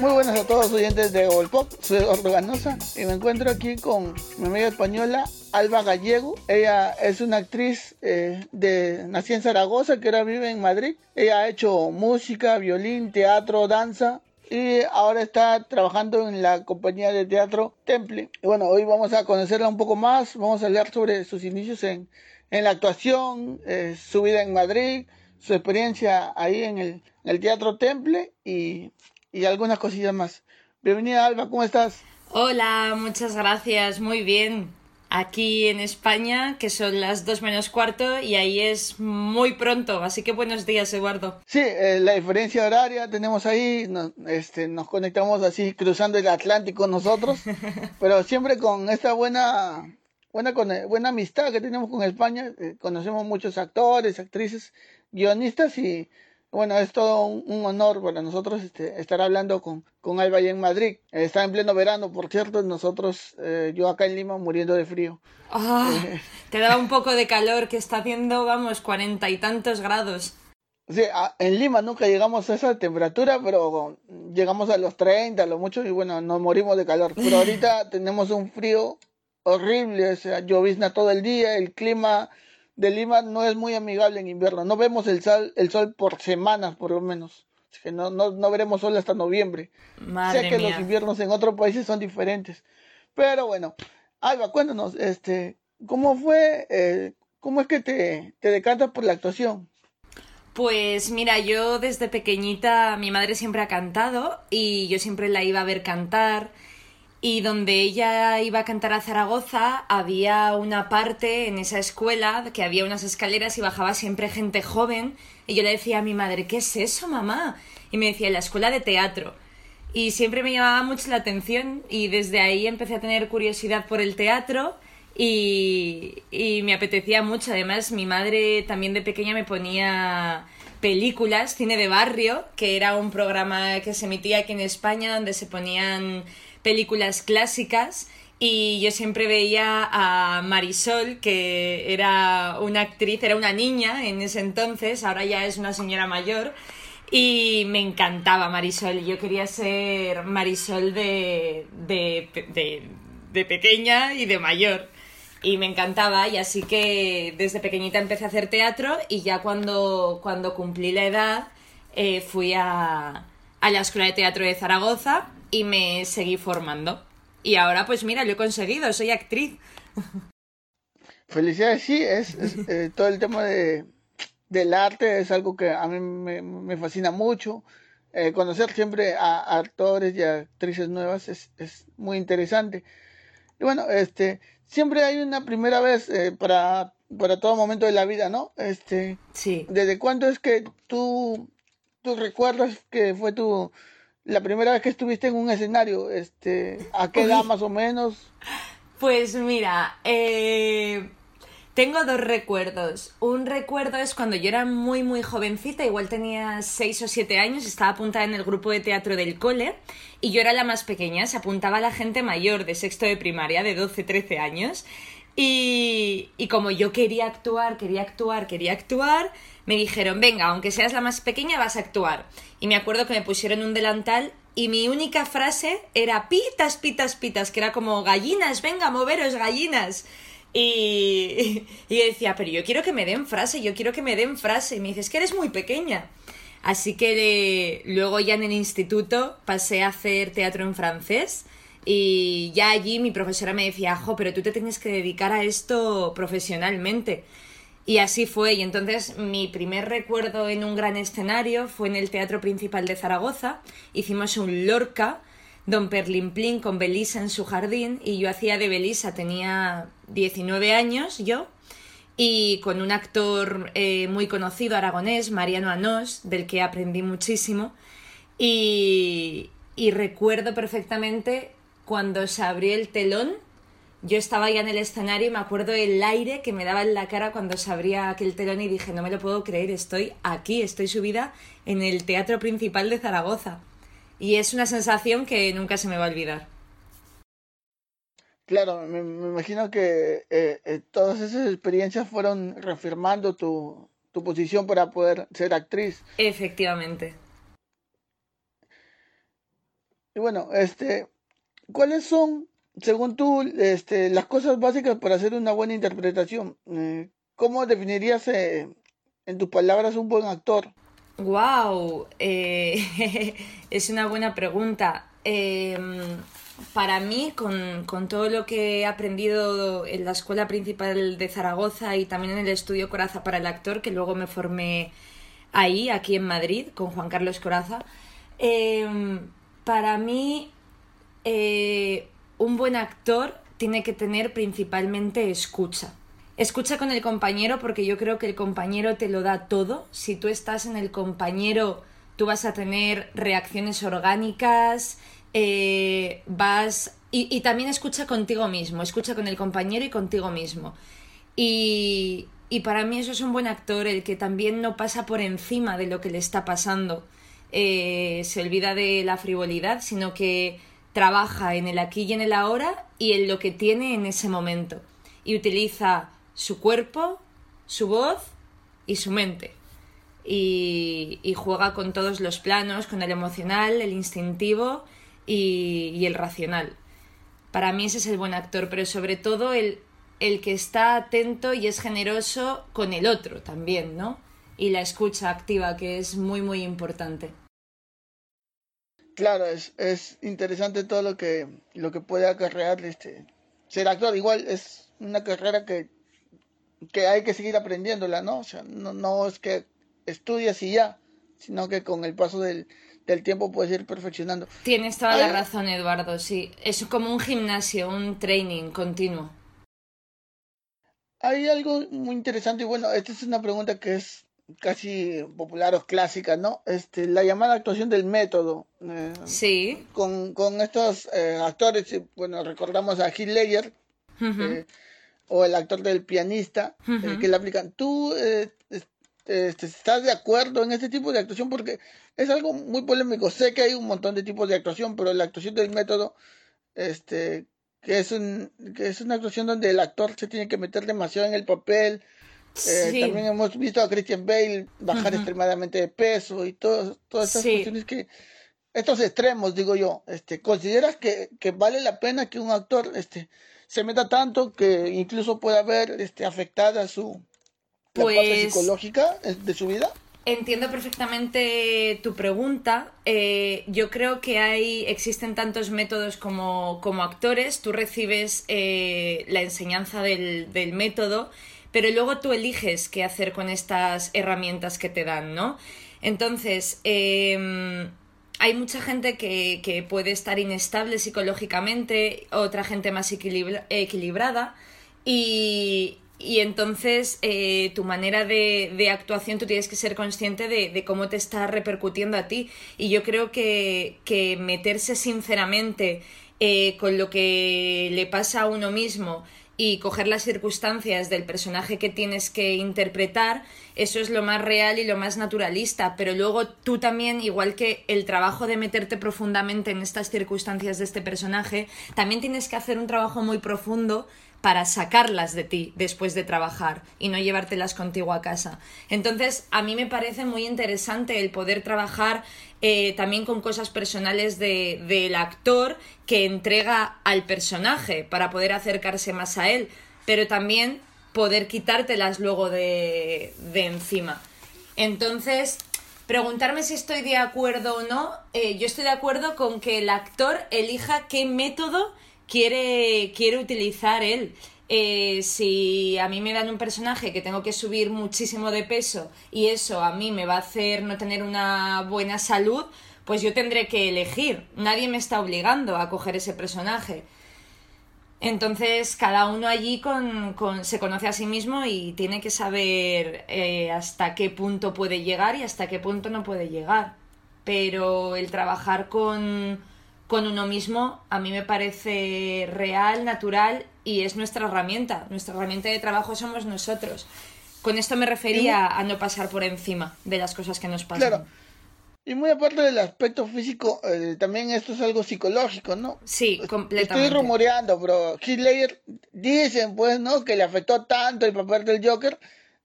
Muy buenas a todos oyentes de Pop, soy Eduardo Ganosa y me encuentro aquí con mi amiga española Alba Gallego. Ella es una actriz eh, de nacida en Zaragoza que ahora vive en Madrid. Ella ha hecho música, violín, teatro, danza y ahora está trabajando en la compañía de teatro Temple. Y bueno, hoy vamos a conocerla un poco más, vamos a hablar sobre sus inicios en, en la actuación, eh, su vida en Madrid, su experiencia ahí en el, en el teatro Temple y y algunas cosillas más. Bienvenida Alba, ¿cómo estás? Hola, muchas gracias, muy bien. Aquí en España, que son las dos menos cuarto y ahí es muy pronto, así que buenos días, Eduardo. Sí, eh, la diferencia horaria tenemos ahí, nos, este, nos conectamos así cruzando el Atlántico nosotros, pero siempre con esta buena, buena, buena amistad que tenemos con España, eh, conocemos muchos actores, actrices, guionistas y bueno, es todo un, honor para nosotros este, estar hablando con, con Alba en Madrid. está en pleno verano, por cierto, nosotros, eh, yo acá en Lima muriendo de frío. Ah, eh, te da un poco de calor, que está haciendo, vamos, cuarenta y tantos grados. Sí, en Lima nunca llegamos a esa temperatura, pero llegamos a los 30, a lo mucho, y bueno, nos morimos de calor. Pero ahorita tenemos un frío horrible, o sea, llovizna todo el día, el clima de Lima no es muy amigable en invierno. No vemos el sol, el sol por semanas, por lo menos. que no, no, no veremos sol hasta noviembre. sé que los inviernos en otros países son diferentes. Pero bueno, Alba, cuéntanos, este, ¿cómo fue, eh, cómo es que te, te decantas por la actuación? Pues mira, yo desde pequeñita mi madre siempre ha cantado y yo siempre la iba a ver cantar y donde ella iba a cantar a Zaragoza había una parte en esa escuela que había unas escaleras y bajaba siempre gente joven y yo le decía a mi madre, ¿qué es eso, mamá? Y me decía, la escuela de teatro. Y siempre me llamaba mucho la atención y desde ahí empecé a tener curiosidad por el teatro y, y me apetecía mucho. Además, mi madre también de pequeña me ponía películas, cine de barrio, que era un programa que se emitía aquí en España donde se ponían películas clásicas y yo siempre veía a Marisol, que era una actriz, era una niña en ese entonces, ahora ya es una señora mayor, y me encantaba Marisol. Yo quería ser Marisol de, de, de, pequeña y de mayor. Y me encantaba, y así que desde pequeñita empecé a hacer teatro y ya cuando, cuando cumplí la edad eh, fui a, a la Escuela de Teatro de Zaragoza y me seguí formando. Y ahora, pues mira, lo he conseguido, soy actriz. Felicidades, sí, es, eh, todo el tema de, del arte es algo que a mí me, fascina mucho. Eh, conocer siempre a, actores y actrices nuevas es, es, muy interesante. Y bueno, este, siempre hay una primera vez eh, para, para todo momento de la vida, ¿no? Este, sí. ¿Desde cuándo es que tú, tú recuerdas que fue tu, la primera vez que estuviste en un escenario, este, ¿a qué edad más o menos? Pues mira, eh, tengo dos recuerdos. Un recuerdo es cuando yo era muy, muy jovencita, igual tenía seis o siete años, estaba apuntada en el grupo de teatro del cole y yo era la más pequeña, se apuntaba la gente mayor de sexto de primaria, de 12, 13 años. Y, como yo quería actuar, quería actuar, quería actuar, me dijeron, venga, aunque seas la más pequeña, vas a actuar. Y me acuerdo que me pusieron un delantal y mi única frase era pitas, pitas, pitas, que era como gallinas, venga, moveros, gallinas. Y, y decía, pero yo quiero que me den frase, yo quiero que me den frase. Y me dices que eres muy pequeña. Así que luego ya en el instituto pasé a hacer teatro en francés y ya allí mi profesora me decía, jo, pero tú te tienes que dedicar a esto profesionalmente. Y así fue. Y entonces mi primer recuerdo en un gran escenario fue en el Teatro Principal de Zaragoza. Hicimos un Lorca, Don Perlimplín con Belisa en su jardín. Y yo hacía de Belisa, tenía 19 años yo. Y con un actor eh, muy conocido aragonés, Mariano Anós, del que aprendí muchísimo. Y, y recuerdo perfectamente cuando se abrió el telón yo estaba ya en el escenario y me acuerdo el aire que me daba en la cara cuando se abría aquel telón y dije, no me lo puedo creer, estoy aquí, estoy subida en el teatro principal de Zaragoza. Y es una sensación que nunca se me va a olvidar. Claro, me, imagino que eh, eh, todas esas experiencias fueron reafirmando tu, tu posición para poder ser actriz. Efectivamente. Y bueno, este, ¿cuáles son, según tú, este, las cosas básicas para hacer una buena interpretación? Eh, ¿Cómo definirías eh, en tus palabras un buen actor? Wow, eh, es una buena pregunta. Em, para mí, con, todo lo que he aprendido en la Escuela Principal de Zaragoza y también en el estudio Coraza para el actor, que luego me formé ahí, aquí en Madrid, con Juan Carlos Coraza, em, para mí eh, un buen actor tiene que tener principalmente escucha. Escucha con el compañero porque yo creo que el compañero te lo da todo. Si tú estás en el compañero, tú vas a tener reacciones orgánicas, eh, vas... Y, también escucha contigo mismo, escucha con el compañero y contigo mismo. Y, y, para mí eso es un buen actor, el que también no pasa por encima de lo que le está pasando. Eh, se olvida de la frivolidad, sino que trabaja en el aquí y en el ahora y en lo que tiene en ese momento. Y utiliza su cuerpo, su voz y su mente. Y, y juega con todos los planos, con el emocional, el instintivo y, el racional. Para mí ese es el buen actor, pero sobre todo el, el que está atento y es generoso con el otro también, ¿no? Y la escucha activa, que es muy, muy importante. Claro, es, es interesante todo lo que, lo que puede acarrear este, ser actor. Igual es una carrera que, que hay que seguir aprendiéndola, ¿no? O sea, no, no es que estudias y ya, sino que con el paso del, del tiempo puedes ir perfeccionando. Tienes toda la razón, Eduardo, sí. Es como un gimnasio, un training continuo. Hay algo muy interesante y bueno, esta es una pregunta que es casi popular o clásica, ¿no? Este, la llamada actuación del método. Eh, sí. Con, con estos eh, actores, bueno, recordamos a Heath Ledger, eh, o el actor del pianista, que le aplican. ¿Tú este, estás de acuerdo en este tipo de actuación? Porque es algo muy polémico. Sé que hay un montón de tipos de actuación, pero la actuación del método, este, que es, un, que es una actuación donde el actor se tiene que meter demasiado en el papel. Eh, también hemos visto a Christian Bale bajar extremadamente de peso y todo, todas estas cuestiones que estos extremos digo yo este consideras que, que, vale la pena que un actor este se meta tanto que incluso pueda ver este afectada su la parte pues psicológica de su vida Entiendo perfectamente tu pregunta. Eh, yo creo que hay, existen tantos métodos como, como actores. Tú recibes eh, la enseñanza del, del, método, pero luego tú eliges qué hacer con estas herramientas que te dan, ¿no? Entonces, em, hay mucha gente que, que, puede estar inestable psicológicamente, otra gente más equilibrada. Y, y entonces eh, tu manera de, de, actuación tú tienes que ser consciente de, de, cómo te está repercutiendo a ti. Y yo creo que, que meterse sinceramente eh, con lo que le pasa a uno mismo y coger las circunstancias del personaje que tienes que interpretar, eso es lo más real y lo más naturalista. Pero luego tú también, igual que el trabajo de meterte profundamente en estas circunstancias de este personaje, también tienes que hacer un trabajo muy profundo para sacarlas de ti después de trabajar y no llevártelas contigo a casa. Entonces, a mí me parece muy interesante el poder trabajar eh, también con cosas personales de, del actor que entrega al personaje para poder acercarse más a él, pero también poder quitártelas luego de, de encima. Entonces, preguntarme si estoy de acuerdo o no, eh, yo estoy de acuerdo con que el actor elija qué método quiere, quiere utilizar él. Eh, si a mí me dan un personaje que tengo que subir muchísimo de peso y eso a mí me va a hacer no tener una buena salud, pues yo tendré que elegir. Nadie me está obligando a coger ese personaje. Entonces, cada uno allí con, con, se conoce a sí mismo y tiene que saber eh, hasta qué punto puede llegar y hasta qué punto no puede llegar. Pero el trabajar con, con uno mismo a mí me parece real, natural y es nuestra herramienta. Nuestra herramienta de trabajo somos nosotros. Con esto me refería a no pasar por encima de las cosas que nos pasan. Claro. Y muy aparte del aspecto físico, eh, también esto es algo psicológico, ¿no? Sí, completamente. Estoy rumoreando, pero Heath dicen, pues, ¿no? Que le afectó tanto el papel del Joker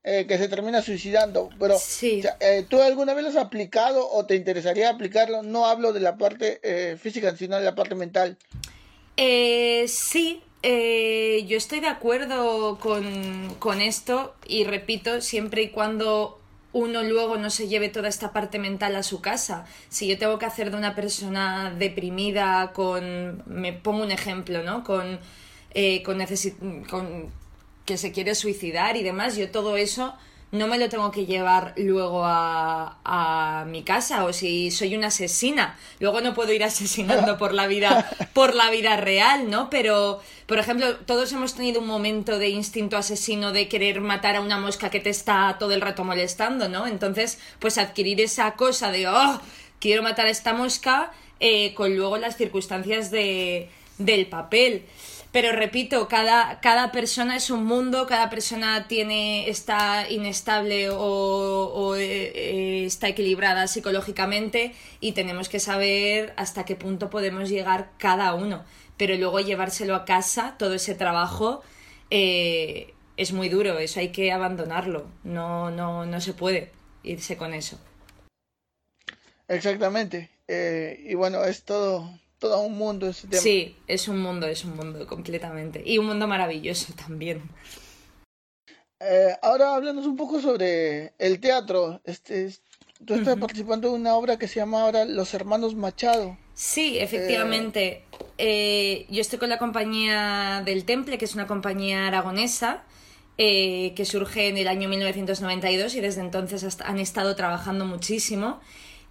eh, que se termina suicidando. Pero, Sí. eh, ¿tú alguna vez lo has aplicado o te interesaría aplicarlo? No hablo de la parte eh, física, sino de la parte mental. Eh, sí, yo estoy de acuerdo con, con esto y repito, siempre y cuando uno luego no se lleve toda esta parte mental a su casa. Si yo tengo que hacer de una persona deprimida con, me pongo un ejemplo, ¿no? Con, eh, con, con que se quiere suicidar y demás, yo todo eso no me lo tengo que llevar luego a, a mi casa o si soy una asesina. Luego no puedo ir asesinando por la vida por la vida real no pero por ejemplo todos hemos tenido un momento de instinto asesino de querer matar a una mosca que te está todo el rato molestando no entonces pues adquirir esa cosa de oh quiero matar a esta mosca eh, con luego las circunstancias de, del papel pero repito, cada, cada persona es un mundo, cada persona tiene, está inestable o, eh, está equilibrada psicológicamente y tenemos que saber hasta qué punto podemos llegar cada uno. Pero luego llevárselo a casa, todo ese trabajo, eh, es muy duro, eso hay que abandonarlo, no, no, no se puede irse con eso. Exactamente. Eh, y bueno, es todo, todo un mundo ese tema. Sí, es un mundo, es un mundo completamente. Y un mundo maravilloso también. Eh, ahora háblanos un poco sobre el teatro. Este, es- tú estás participando en una obra que se llama ahora Los Hermanos Machado. Sí, efectivamente. Eh, yo estoy con la compañía del Temple, que es una compañía aragonesa, eh, que surge en el año 1992 y desde entonces han estado trabajando muchísimo.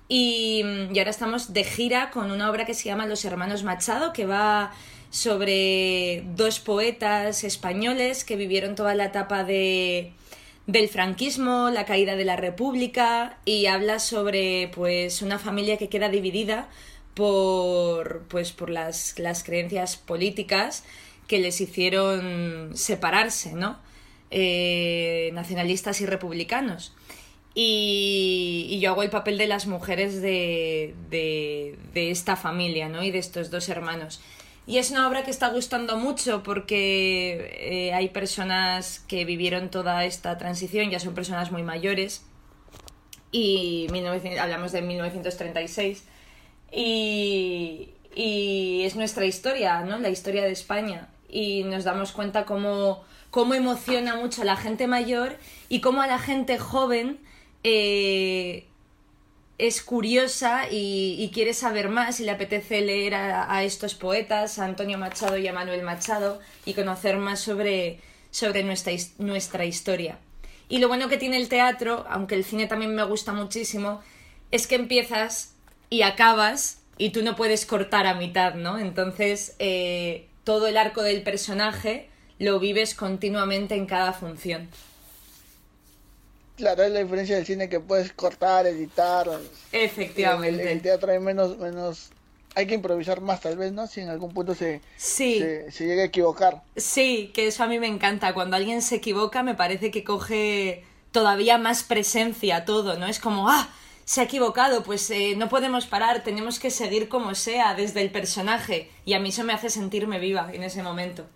Y, mm, y ahora estamos de gira con una obra que se llama Los Hermanos Machado, que va sobre dos poetas españoles que vivieron toda la etapa de, del franquismo, la caída de la República y habla sobre pues una familia que queda dividida por pues por las, las creencias políticas que les hicieron separarse, ¿no? Eh, nacionalistas y republicanos. Y, y yo hago el papel de las mujeres de, de, de esta familia, ¿no? Y de estos dos hermanos. Y es una obra que está gustando mucho porque eh, hay personas que vivieron toda esta transición, ya son personas muy mayores, y 1900 hablamos de 1936, y, y es nuestra historia, ¿no? La historia de España. Y nos damos cuenta cómo, cómo emociona mucho a la gente mayor y cómo a la gente joven eh, es curiosa y, quiere saber más y le apetece leer a, estos poetas, a Antonio Machado y a Manuel Machado, y conocer más sobre, sobre nuestra, nuestra historia. Y lo bueno que tiene el teatro, aunque el cine también me gusta muchísimo, es que empiezas y acabas y tú no puedes cortar a mitad, ¿no? Entonces, eh, todo el arco del personaje lo vives continuamente en cada función. Claro, es la diferencia del cine que puedes cortar, editar. En el, Efectivamente. el teatro hay menos, menos, hay que improvisar más tal vez, ¿no? Si en algún punto se, Sí. se, se llega a equivocar. Sí, que eso a mí me encanta. Cuando alguien se equivoca me parece que coge todavía más presencia todo, ¿no? Es como, ah, se ha equivocado, pues eh, no podemos parar, tenemos que seguir como sea desde el personaje. Y a mí eso me hace sentirme viva en ese momento.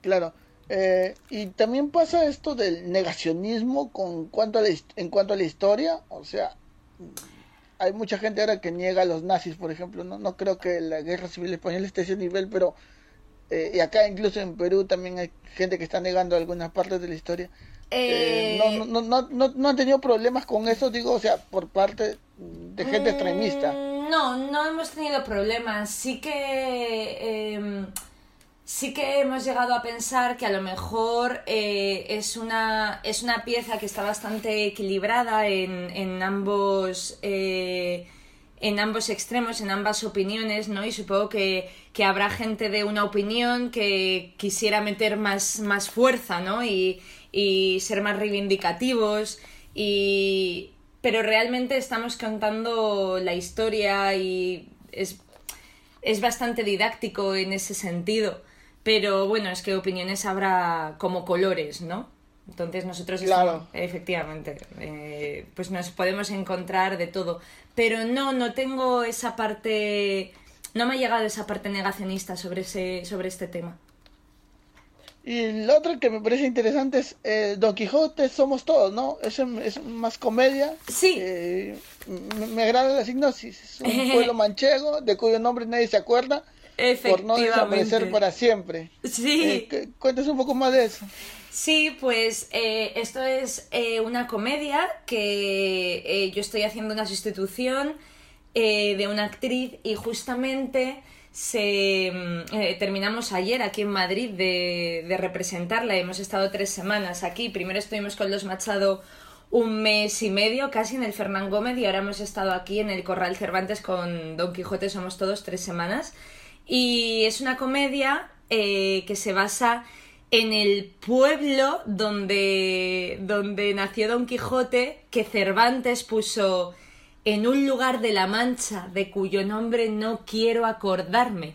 Claro. Eh, y también pasa esto del negacionismo con cuanto a la en cuanto a la historia. O sea, hay mucha gente ahora que niega a los nazis, por ejemplo. No, no creo que la guerra civil española esté a ese nivel, pero eh, y acá incluso en Perú también hay gente que está negando algunas partes de la historia. Eh, no, no, no, no, no han tenido problemas con eso, digo, o sea, por parte de gente extremista. Mm, No, no hemos tenido problemas. Sí que. Sí que hemos llegado a pensar que a lo mejor eh, es, una, es una pieza que está bastante equilibrada en, en ambos. eh, en ambos extremos, en ambas opiniones, ¿no? Y supongo que, que habrá gente de una opinión que quisiera meter más, más fuerza, ¿no? Y, y ser más reivindicativos. Y... Pero realmente estamos contando la historia y es, es bastante didáctico en ese sentido. Pero bueno, es que opiniones habrá como colores, ¿no? Entonces nosotros Claro. estamos, efectivamente, eh, pues nos podemos encontrar de todo. Pero no, no tengo esa parte, no me ha llegado esa parte negacionista sobre ese, sobre este tema. Y lo otro que me parece interesante es eh, Don Quijote Somos Todos, ¿no? Es, es más comedia. Sí. Eh, me, agrada la signosis. Es un pueblo manchego de cuyo nombre nadie se acuerda. Por no desaparecer para siempre. Sí. Eh, cuéntese un poco más de eso. Sí, pues eh, esto es eh, una comedia que yo estoy haciendo una sustitución de una actriz y justamente se mm, terminamos ayer aquí en Madrid de, de, representarla. Hemos estado tres semanas aquí. Primero estuvimos con los Machado un mes y medio casi en el Fernán Gómez y ahora hemos estado aquí en el Corral Cervantes con Don Quijote Somos Todos tres semanas. Y es una comedia eh, que se basa en el pueblo donde, donde nació Don Quijote, que Cervantes puso en un lugar de la Mancha de cuyo nombre no quiero acordarme.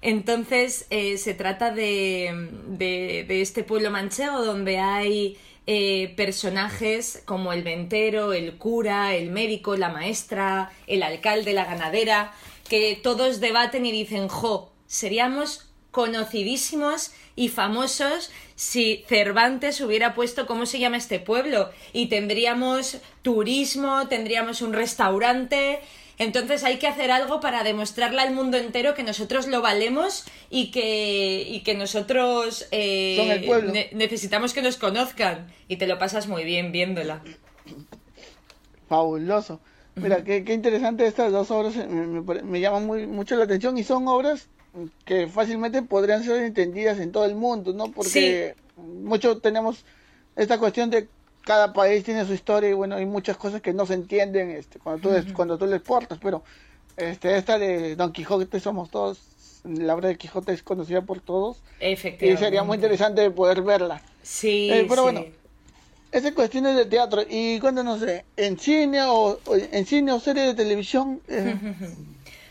Entonces eh, se trata de, de, este pueblo manchego donde hay eh, personajes como el ventero, el cura, el médico, la maestra, el alcalde, la ganadera, que todos debaten y dicen, jo, seríamos conocidísimos y famosos si Cervantes hubiera puesto cómo se llama este pueblo y tendríamos turismo, tendríamos un restaurante. Entonces hay que hacer algo para demostrarle al mundo entero que nosotros lo valemos y que, y que nosotros eh, necesitamos que nos conozcan. Y te lo pasas muy bien viéndola. Fabuloso. Mira, qué, qué interesante estas dos obras, eh, me, llaman muy, mucho la atención y son obras que fácilmente podrían ser entendidas en todo el mundo, ¿no? Porque mucho tenemos esta cuestión de cada país tiene su historia y bueno, hay muchas cosas que no se entienden este, cuando, tú, cuando tú les portas, pero este, esta de Don Quijote somos todos, la obra de Quijote es conocida por todos. Efectivamente. Y sería muy interesante poder verla. Sí, eh, pero sí. bueno, es cuestiones de teatro. Y no sé, ¿en cine o, en cine o serie de televisión? Eh.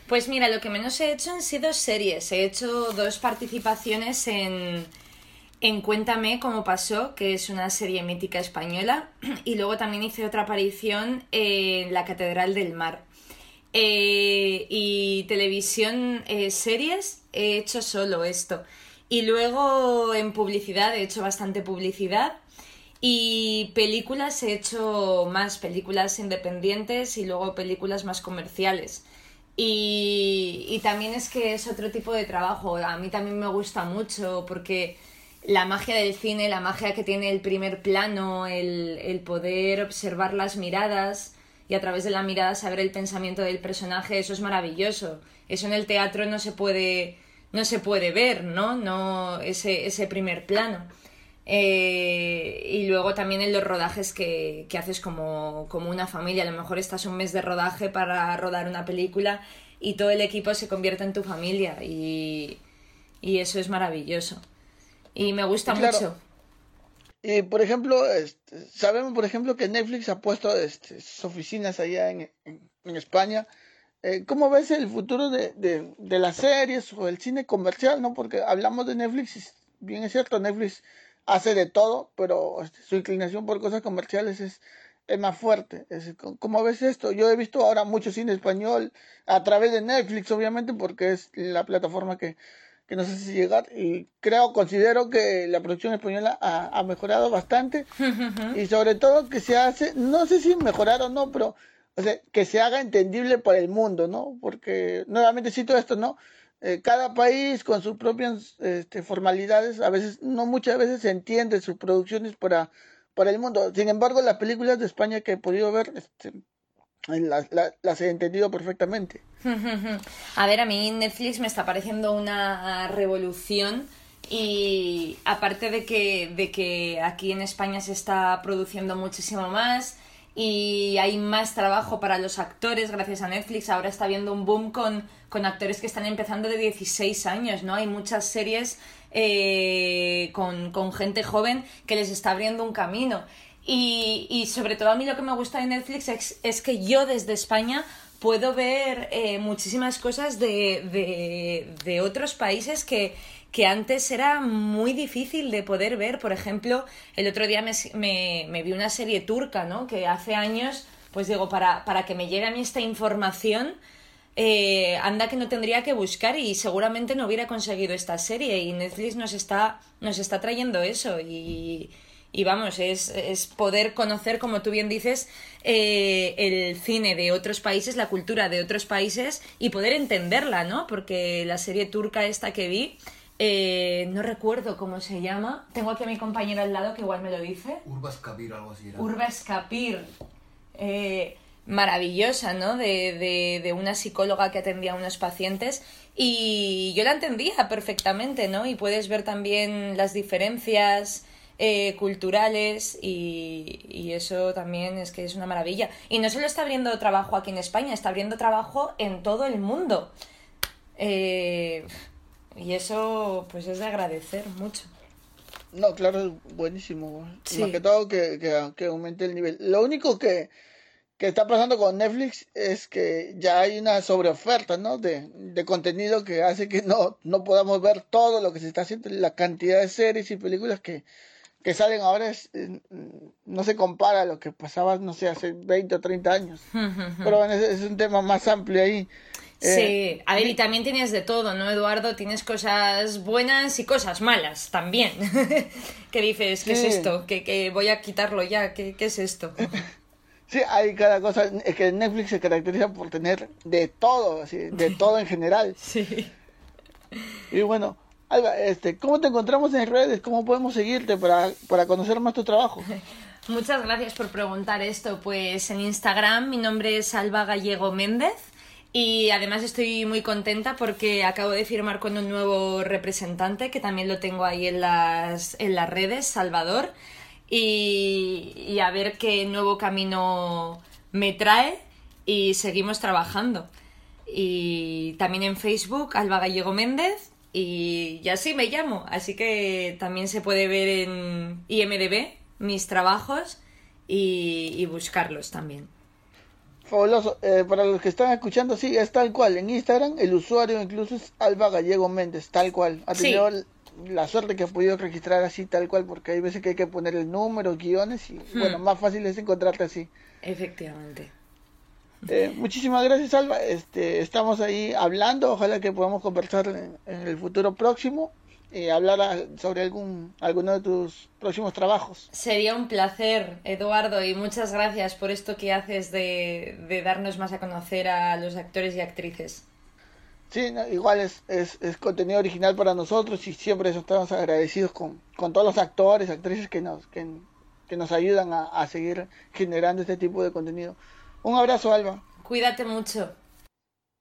Pues mira, lo que menos he hecho han sido series. He hecho dos participaciones en, en Cuéntame cómo pasó, que es una serie mítica española. Y luego también hice otra aparición en La Catedral del Mar. Eh, y televisión, eh, series, he hecho solo esto. Y luego en publicidad, he hecho bastante publicidad. Y películas he hecho más películas independientes y luego películas más comerciales. Y, y, también es que es otro tipo de trabajo. A mí también me gusta mucho porque la magia del cine, la magia que tiene el primer plano, el, el poder observar las miradas y a través de la mirada saber el pensamiento del personaje, eso es maravilloso. Eso en el teatro no se puede, no se puede ver, ¿no? no ese, ese primer plano. Eh, y luego también en los rodajes que, que haces como, como, una familia. A lo mejor estás un mes de rodaje para rodar una película y todo el equipo se convierte en tu familia y, y eso es maravilloso. Y me gusta mucho. Y por ejemplo, este, sabemos por ejemplo que Netflix ha puesto este, sus oficinas allá en, en, España. Eh, ¿Cómo ves el futuro de, de, de, las series o el cine comercial? no Porque hablamos de Netflix, bien es cierto, Netflix hace de todo, pero su inclinación por cosas comerciales es, es más fuerte. Es, ¿Cómo ves esto? Yo he visto ahora mucho cine español a través de Netflix, obviamente, porque es la plataforma que, que nos hace llegar y creo, considero que la producción española ha, ha mejorado bastante y sobre todo que se hace, no sé si mejorar o no, pero o sea, que se haga entendible para el mundo, ¿no? Porque nuevamente cito esto, ¿no? Eh, cada país con sus propias este, formalidades, a veces, no muchas veces se entiende sus producciones para, para el mundo. Sin embargo, las películas de España que he podido ver, este, las, las, he entendido perfectamente. A ver, a mí Netflix me está pareciendo una revolución y aparte de que, de que aquí en España se está produciendo muchísimo más, y hay más trabajo para los actores gracias a Netflix. Ahora está habiendo un boom con, con actores que están empezando de 16 años, ¿no? Hay muchas series eh, con, con, gente joven que les está abriendo un camino. Y, y, sobre todo a mí lo que me gusta de Netflix es, es que yo desde España puedo ver eh, muchísimas cosas de, de, de otros países que que antes era muy difícil de poder ver. Por ejemplo, el otro día me, me, vi una serie turca, ¿no? Que hace años, pues digo, para, para que me llegue a mí esta información, eh, anda que no tendría que buscar y seguramente no hubiera conseguido esta serie y Netflix nos está, nos está trayendo eso y, y vamos, es, es, poder conocer, como tú bien dices, eh, el cine de otros países, la cultura de otros países y poder entenderla, ¿no? Porque la serie turca esta que vi, eh, no recuerdo cómo se llama. Tengo aquí a mi compañero al lado que igual me lo dice. Urbas Kabir, algo así. Era. Urbas Kapir. Eh, maravillosa, ¿no? De, de, de, una psicóloga que atendía a unos pacientes y yo la entendía perfectamente, ¿no? Y puedes ver también las diferencias eh, culturales y, y, eso también es que es una maravilla. Y no solo está abriendo trabajo aquí en España, está abriendo trabajo en todo el mundo. Eh, y eso pues es de agradecer mucho. No, claro, es buenísimo. Sí. Más que todo que, que, que aumente el nivel. Lo único que que está pasando con Netflix es que ya hay una sobreoferta ¿no? de, de contenido que hace que no, no podamos ver todo lo que se está haciendo. La cantidad de series y películas que, que salen ahora es, no se compara a lo que pasaba, no sé, hace 20 o 30 años. Pero bueno, es, es un tema más amplio ahí. Sí, eh, a ver, y también tienes de todo, ¿no, Eduardo? Tienes cosas buenas y cosas malas también. ¿Qué dices? ¿Qué sí. es esto? ¿Que, que voy a quitarlo ya? ¿Qué, qué es esto? Sí, hay cada cosa. Es que Netflix se caracteriza por tener de todo, así, de todo en general. Sí. Y bueno, Alba, este, ¿cómo te encontramos en redes? ¿Cómo podemos seguirte para, para conocer más tu trabajo? Muchas gracias por preguntar esto. Pues en Instagram mi nombre es Alba Gallego Méndez. Y además estoy muy contenta porque acabo de firmar con un nuevo representante que también lo tengo ahí en las, en las redes, Salvador y, y, a ver qué nuevo camino me trae y seguimos trabajando. Y también en Facebook, Alba Gallego Méndez, y, y así me llamo. Así que también se puede ver en IMDB mis trabajos y, y buscarlos también. Fabuloso. Eh, para los que están escuchando, sí, es tal cual. En Instagram el usuario incluso es Alba Gallego Méndez, tal cual. Ha tenido sí la suerte que he podido registrar así tal cual, porque hay veces que hay que poner el número, guiones, y hmm. bueno, más fácil es encontrarte así. Efectivamente. Eh, muchísimas gracias, Alba. Este, estamos ahí hablando, ojalá que podamos conversar en, en el futuro próximo y hablar sobre algún alguno de tus próximos trabajos. Sería un placer, Eduardo, y muchas gracias por esto que haces de, de darnos más a conocer a los actores y actrices. Sí, no, igual es, es, es, contenido original para nosotros y siempre estamos agradecidos con, con todos los actores, actrices que nos, que, que nos ayudan a, a seguir generando este tipo de contenido. Un abrazo, Alba. Cuídate mucho.